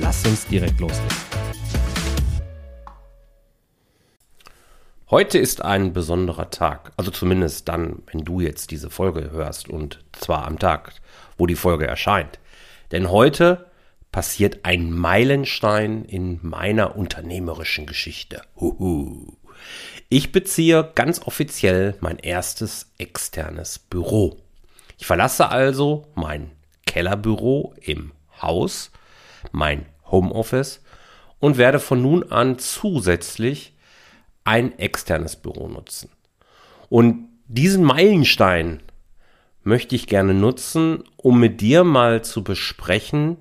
Lass uns direkt loslegen. Heute ist ein besonderer Tag, also zumindest dann, wenn du jetzt diese Folge hörst und zwar am Tag, wo die Folge erscheint. Denn heute passiert ein Meilenstein in meiner unternehmerischen Geschichte. Huhu. Ich beziehe ganz offiziell mein erstes externes Büro. Ich verlasse also mein Kellerbüro im Haus, mein Homeoffice und werde von nun an zusätzlich ein externes Büro nutzen. Und diesen Meilenstein möchte ich gerne nutzen, um mit dir mal zu besprechen,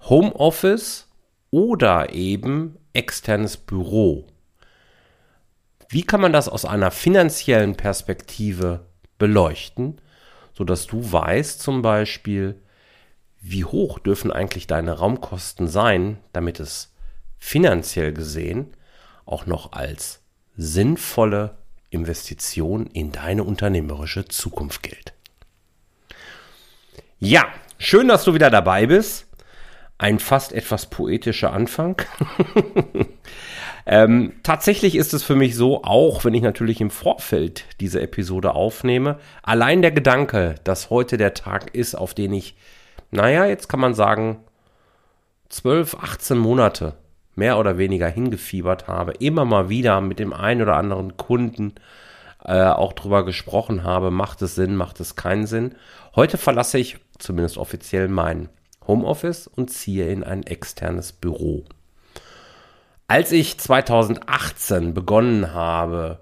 Homeoffice oder eben externes Büro. Wie kann man das aus einer finanziellen Perspektive beleuchten, sodass du weißt zum Beispiel, wie hoch dürfen eigentlich deine Raumkosten sein, damit es finanziell gesehen auch noch als sinnvolle Investition in deine unternehmerische Zukunft gilt. Ja, schön, dass du wieder dabei bist. Ein fast etwas poetischer Anfang. ähm, tatsächlich ist es für mich so, auch wenn ich natürlich im Vorfeld diese Episode aufnehme, allein der Gedanke, dass heute der Tag ist, auf den ich, naja, jetzt kann man sagen, 12, 18 Monate mehr oder weniger hingefiebert habe, immer mal wieder mit dem einen oder anderen Kunden äh, auch drüber gesprochen habe, macht es Sinn, macht es keinen Sinn. Heute verlasse ich zumindest offiziell mein Homeoffice und ziehe in ein externes Büro. Als ich 2018 begonnen habe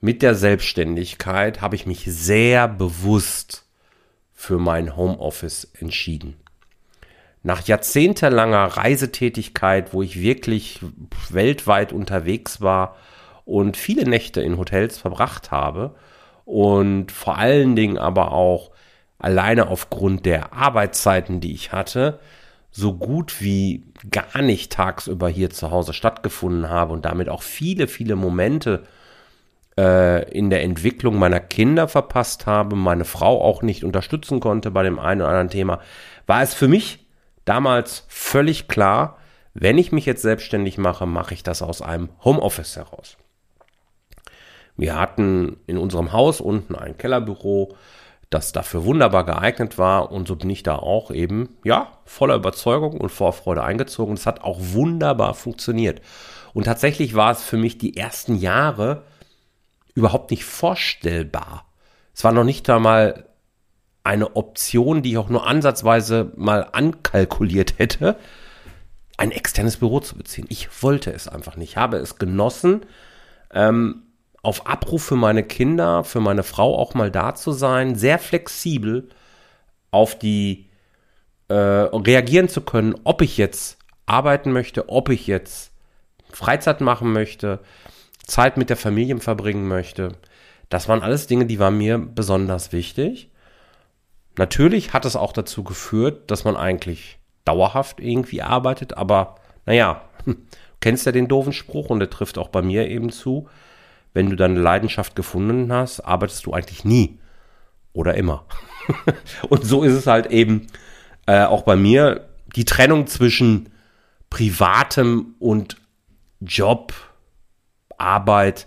mit der Selbstständigkeit, habe ich mich sehr bewusst für mein Homeoffice entschieden. Nach jahrzehntelanger Reisetätigkeit, wo ich wirklich weltweit unterwegs war und viele Nächte in Hotels verbracht habe und vor allen Dingen aber auch alleine aufgrund der Arbeitszeiten, die ich hatte, so gut wie gar nicht tagsüber hier zu Hause stattgefunden habe und damit auch viele, viele Momente äh, in der Entwicklung meiner Kinder verpasst habe, meine Frau auch nicht unterstützen konnte bei dem einen oder anderen Thema, war es für mich damals völlig klar, wenn ich mich jetzt selbstständig mache, mache ich das aus einem Homeoffice heraus. Wir hatten in unserem Haus unten ein Kellerbüro, das dafür wunderbar geeignet war und so bin ich da auch eben, ja, voller Überzeugung und Vorfreude eingezogen. Es hat auch wunderbar funktioniert. Und tatsächlich war es für mich die ersten Jahre überhaupt nicht vorstellbar. Es war noch nicht einmal eine Option, die ich auch nur ansatzweise mal ankalkuliert hätte, ein externes Büro zu beziehen. Ich wollte es einfach nicht. Ich habe es genossen, ähm, auf Abruf für meine Kinder, für meine Frau auch mal da zu sein, sehr flexibel auf die äh, reagieren zu können, ob ich jetzt arbeiten möchte, ob ich jetzt Freizeit machen möchte, Zeit mit der Familie verbringen möchte. Das waren alles Dinge, die waren mir besonders wichtig. Natürlich hat es auch dazu geführt, dass man eigentlich dauerhaft irgendwie arbeitet, aber naja, du kennst ja den doofen Spruch und der trifft auch bei mir eben zu. Wenn du deine Leidenschaft gefunden hast, arbeitest du eigentlich nie oder immer. und so ist es halt eben äh, auch bei mir. Die Trennung zwischen privatem und Job, Arbeit,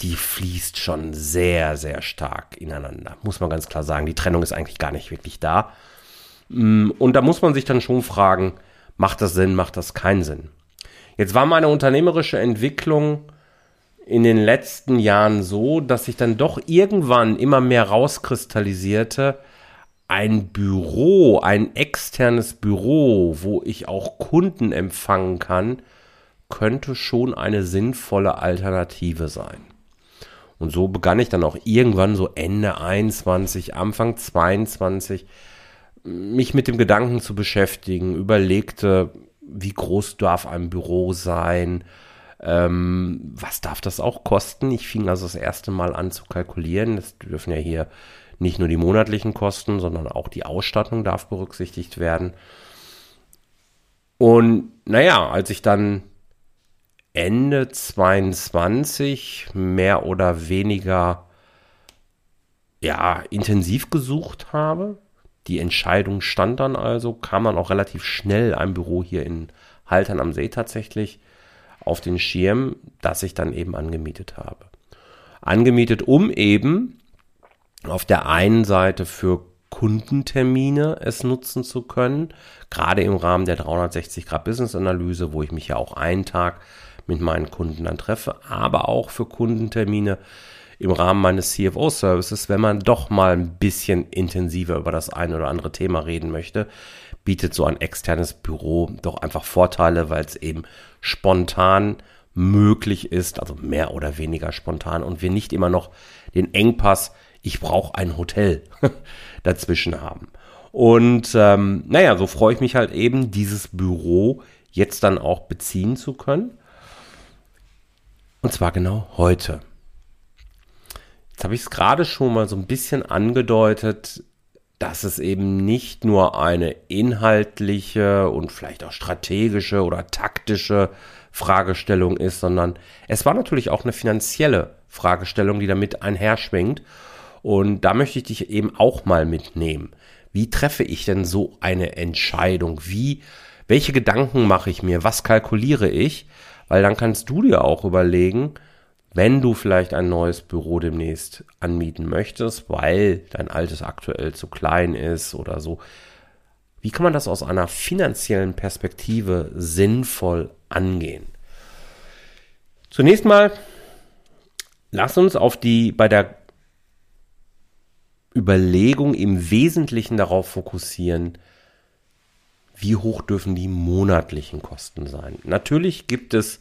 die fließt schon sehr, sehr stark ineinander. Muss man ganz klar sagen. Die Trennung ist eigentlich gar nicht wirklich da. Mm, und da muss man sich dann schon fragen, macht das Sinn, macht das keinen Sinn? Jetzt war meine unternehmerische Entwicklung in den letzten Jahren so, dass sich dann doch irgendwann immer mehr rauskristallisierte, ein Büro, ein externes Büro, wo ich auch Kunden empfangen kann, könnte schon eine sinnvolle Alternative sein. Und so begann ich dann auch irgendwann so Ende 21, Anfang 22 mich mit dem Gedanken zu beschäftigen, überlegte, wie groß darf ein Büro sein, ähm, was darf das auch kosten. Ich fing also das erste Mal an zu kalkulieren. Es dürfen ja hier nicht nur die monatlichen Kosten, sondern auch die Ausstattung darf berücksichtigt werden. Und naja, als ich dann Ende 22 mehr oder weniger ja, intensiv gesucht habe, die Entscheidung stand dann also, kam dann auch relativ schnell ein Büro hier in Haltern am See tatsächlich auf den Schirm, das ich dann eben angemietet habe. Angemietet, um eben auf der einen Seite für Kundentermine es nutzen zu können, gerade im Rahmen der 360 Grad Business Analyse, wo ich mich ja auch einen Tag mit meinen Kunden dann treffe, aber auch für Kundentermine, im Rahmen meines CFO-Services, wenn man doch mal ein bisschen intensiver über das eine oder andere Thema reden möchte, bietet so ein externes Büro doch einfach Vorteile, weil es eben spontan möglich ist, also mehr oder weniger spontan und wir nicht immer noch den Engpass, ich brauche ein Hotel dazwischen haben. Und ähm, naja, so freue ich mich halt eben, dieses Büro jetzt dann auch beziehen zu können. Und zwar genau heute. Jetzt habe ich es gerade schon mal so ein bisschen angedeutet, dass es eben nicht nur eine inhaltliche und vielleicht auch strategische oder taktische Fragestellung ist, sondern es war natürlich auch eine finanzielle Fragestellung, die damit einherschwingt. Und da möchte ich dich eben auch mal mitnehmen. Wie treffe ich denn so eine Entscheidung? Wie, welche Gedanken mache ich mir? Was kalkuliere ich? Weil dann kannst du dir auch überlegen, wenn du vielleicht ein neues Büro demnächst anmieten möchtest, weil dein altes aktuell zu klein ist oder so, wie kann man das aus einer finanziellen Perspektive sinnvoll angehen? Zunächst mal, lass uns auf die bei der Überlegung im Wesentlichen darauf fokussieren, wie hoch dürfen die monatlichen Kosten sein. Natürlich gibt es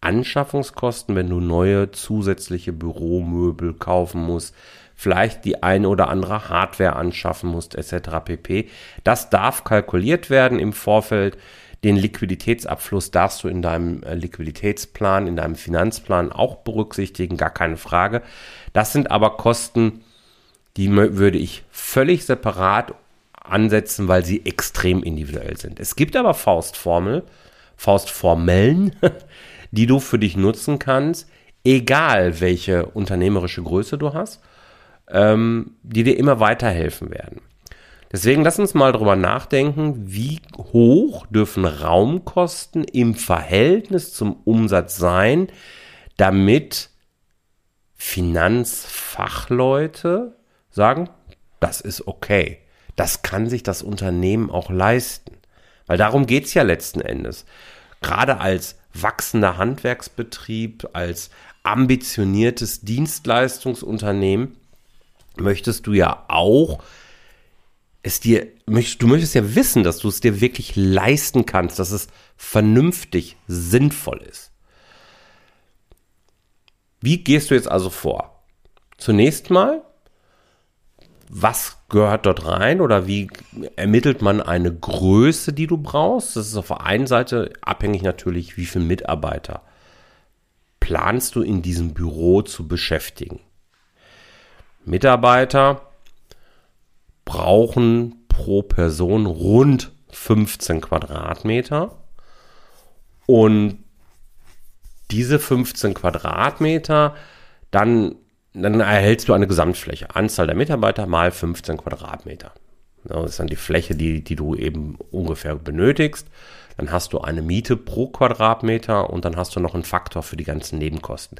Anschaffungskosten, wenn du neue zusätzliche Büromöbel kaufen musst, vielleicht die eine oder andere Hardware anschaffen musst, etc. pp. Das darf kalkuliert werden im Vorfeld. Den Liquiditätsabfluss darfst du in deinem äh, Liquiditätsplan, in deinem Finanzplan auch berücksichtigen, gar keine Frage. Das sind aber Kosten, die würde ich völlig separat ansetzen, weil sie extrem individuell sind. Es gibt aber Faustformel, Faustformellen, die du für dich nutzen kannst, egal welche unternehmerische Größe du hast, ähm, die dir immer weiterhelfen werden. Deswegen lass uns mal drüber nachdenken, wie hoch dürfen Raumkosten im Verhältnis zum Umsatz sein, damit Finanzfachleute sagen, das ist okay. Das kann sich das Unternehmen auch leisten. Weil darum geht es ja letzten Endes. Gerade als wachsender Handwerksbetrieb, als ambitioniertes Dienstleistungsunternehmen möchtest du ja auch es dir, du möchtest ja wissen, dass du es dir wirklich leisten kannst, dass es vernünftig, sinnvoll ist. Wie gehst du jetzt also vor? Zunächst mal was gehört dort rein oder wie ermittelt man eine Größe, die du brauchst? Das ist auf der einen Seite abhängig natürlich, wie viele Mitarbeiter planst du in diesem Büro zu beschäftigen. Mitarbeiter brauchen pro Person rund 15 Quadratmeter und diese 15 Quadratmeter dann dann erhältst du eine Gesamtfläche. Anzahl der Mitarbeiter mal 15 Quadratmeter. Das ist dann die Fläche, die, die du eben ungefähr benötigst. Dann hast du eine Miete pro Quadratmeter und dann hast du noch einen Faktor für die ganzen Nebenkosten.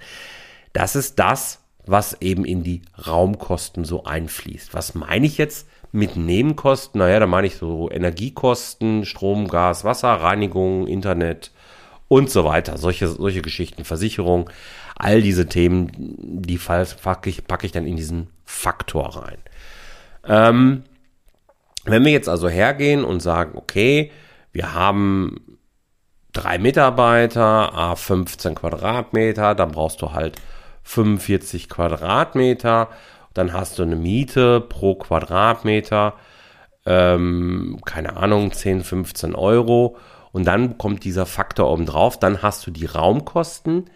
Das ist das, was eben in die Raumkosten so einfließt. Was meine ich jetzt mit Nebenkosten? Naja, da meine ich so Energiekosten, Strom, Gas, Wasser, Reinigung, Internet und so weiter. Solche, solche Geschichten, Versicherung. All diese Themen, die packe ich, packe ich dann in diesen Faktor rein. Ähm, wenn wir jetzt also hergehen und sagen, okay, wir haben drei Mitarbeiter, a 15 Quadratmeter, dann brauchst du halt 45 Quadratmeter, dann hast du eine Miete pro Quadratmeter, ähm, keine Ahnung, 10, 15 Euro Und dann kommt dieser Faktor oben drauf. Dann hast du die Raumkosten,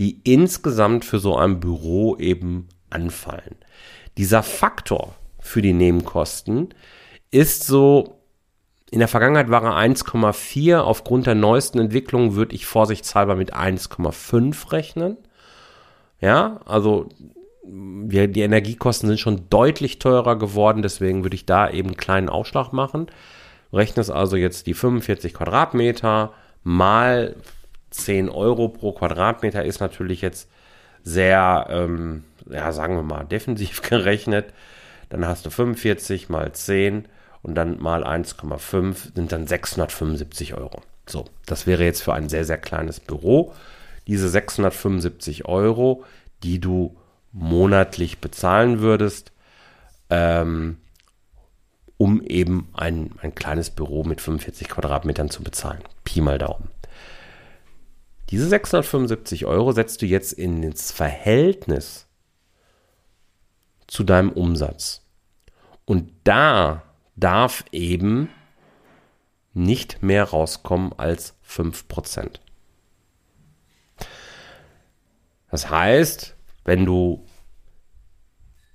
die insgesamt für so ein Büro eben anfallen. Dieser Faktor für die Nebenkosten ist so, in der Vergangenheit war er 1,4. Aufgrund der neuesten Entwicklung würde ich vorsichtshalber mit 1,5 rechnen. Ja, also wir, die Energiekosten sind schon deutlich teurer geworden, deswegen würde ich da eben einen kleinen Aufschlag machen. Rechnest also jetzt die 45 Quadratmeter mal 10 Euro pro Quadratmeter ist natürlich jetzt sehr, ähm, ja, sagen wir mal, defensiv gerechnet. Dann hast du 45 mal 10 und dann mal 1,5 sind dann 675 Euro. So, das wäre jetzt für ein sehr, sehr kleines Büro. Diese 675 Euro, die du monatlich bezahlen würdest, ähm, um eben ein, ein kleines Büro mit 45 Quadratmetern zu bezahlen. Pi mal Daumen. Diese 675 Euro setzt du jetzt in ins Verhältnis zu deinem Umsatz. Und da darf eben nicht mehr rauskommen als 5%. Das heißt, wenn du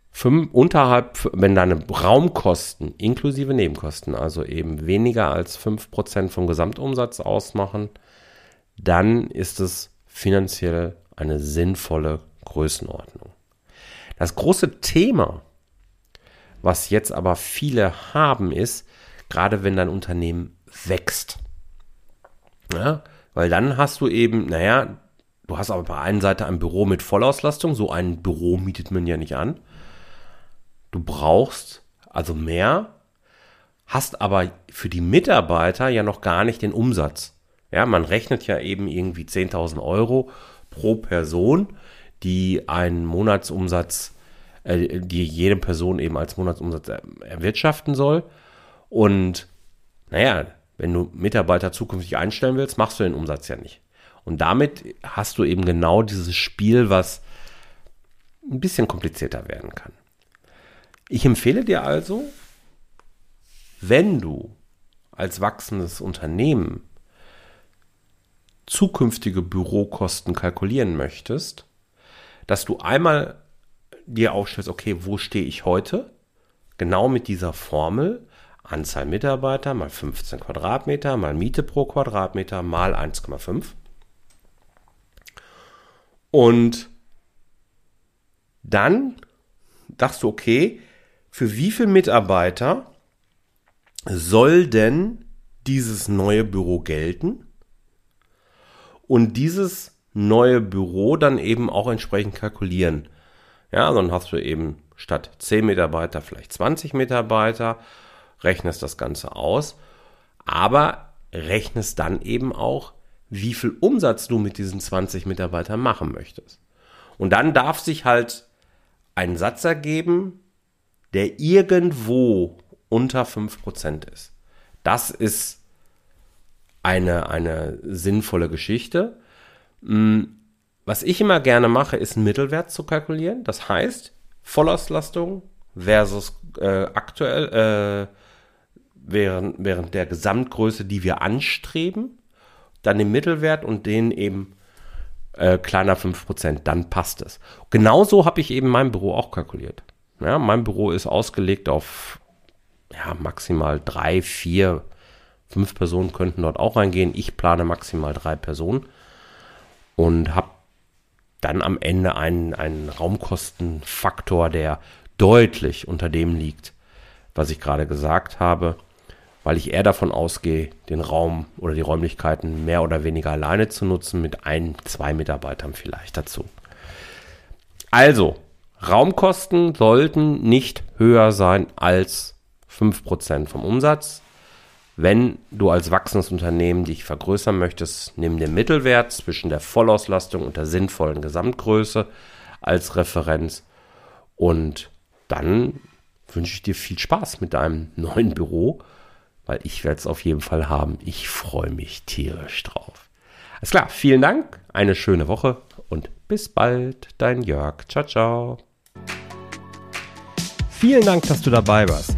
fünf, unterhalb, wenn deine Raumkosten inklusive Nebenkosten, also eben weniger als 5% vom Gesamtumsatz ausmachen, dann ist es finanziell eine sinnvolle Größenordnung. Das große Thema, was jetzt aber viele haben, ist, gerade wenn dein Unternehmen wächst. Ja, weil dann hast du eben, naja, du hast aber bei einer Seite ein Büro mit Vollauslastung, so ein Büro mietet man ja nicht an. Du brauchst also mehr, hast aber für die Mitarbeiter ja noch gar nicht den Umsatz. Ja, man rechnet ja eben irgendwie 10.000 Euro pro Person, die einen Monatsumsatz, äh, die jede Person eben als Monatsumsatz erwirtschaften soll. Und naja, wenn du Mitarbeiter zukünftig einstellen willst, machst du den Umsatz ja nicht. Und damit hast du eben genau dieses Spiel, was ein bisschen komplizierter werden kann. Ich empfehle dir also, wenn du als wachsendes Unternehmen zukünftige Bürokosten kalkulieren möchtest, dass du einmal dir aufstellst, okay, wo stehe ich heute? Genau mit dieser Formel. Anzahl Mitarbeiter mal 15 Quadratmeter mal Miete pro Quadratmeter mal 1,5. Und dann dachtest du, okay, für wie viele Mitarbeiter soll denn dieses neue Büro gelten? Und dieses neue Büro dann eben auch entsprechend kalkulieren. Ja, dann hast du eben statt 10 Mitarbeiter vielleicht 20 Mitarbeiter, rechnest das Ganze aus, aber rechnest dann eben auch, wie viel Umsatz du mit diesen 20 Mitarbeitern machen möchtest. Und dann darf sich halt ein Satz ergeben, der irgendwo unter 5% ist. Das ist eine, eine sinnvolle Geschichte. Mm, was ich immer gerne mache, ist einen Mittelwert zu kalkulieren. Das heißt, Vollauslastung versus äh, aktuell äh, während, während der Gesamtgröße, die wir anstreben, dann den Mittelwert und den eben äh, kleiner 5%, dann passt es. Genauso habe ich eben mein Büro auch kalkuliert. Ja, mein Büro ist ausgelegt auf ja, maximal drei, vier Fünf Personen könnten dort auch reingehen. Ich plane maximal drei Personen und habe dann am Ende einen, einen Raumkostenfaktor, der deutlich unter dem liegt, was ich gerade gesagt habe, weil ich eher davon ausgehe, den Raum oder die Räumlichkeiten mehr oder weniger alleine zu nutzen, mit ein, zwei Mitarbeitern vielleicht dazu. Also, Raumkosten sollten nicht höher sein als 5% vom Umsatz. Wenn du als wachsendes Unternehmen dich vergrößern möchtest, nimm den Mittelwert zwischen der Vollauslastung und der sinnvollen Gesamtgröße als Referenz und dann wünsche ich dir viel Spaß mit deinem neuen Büro, weil ich werde es auf jeden Fall haben. Ich freue mich tierisch drauf. Alles klar, vielen Dank, eine schöne Woche und bis bald, dein Jörg. Ciao, ciao. Vielen Dank, dass du dabei warst.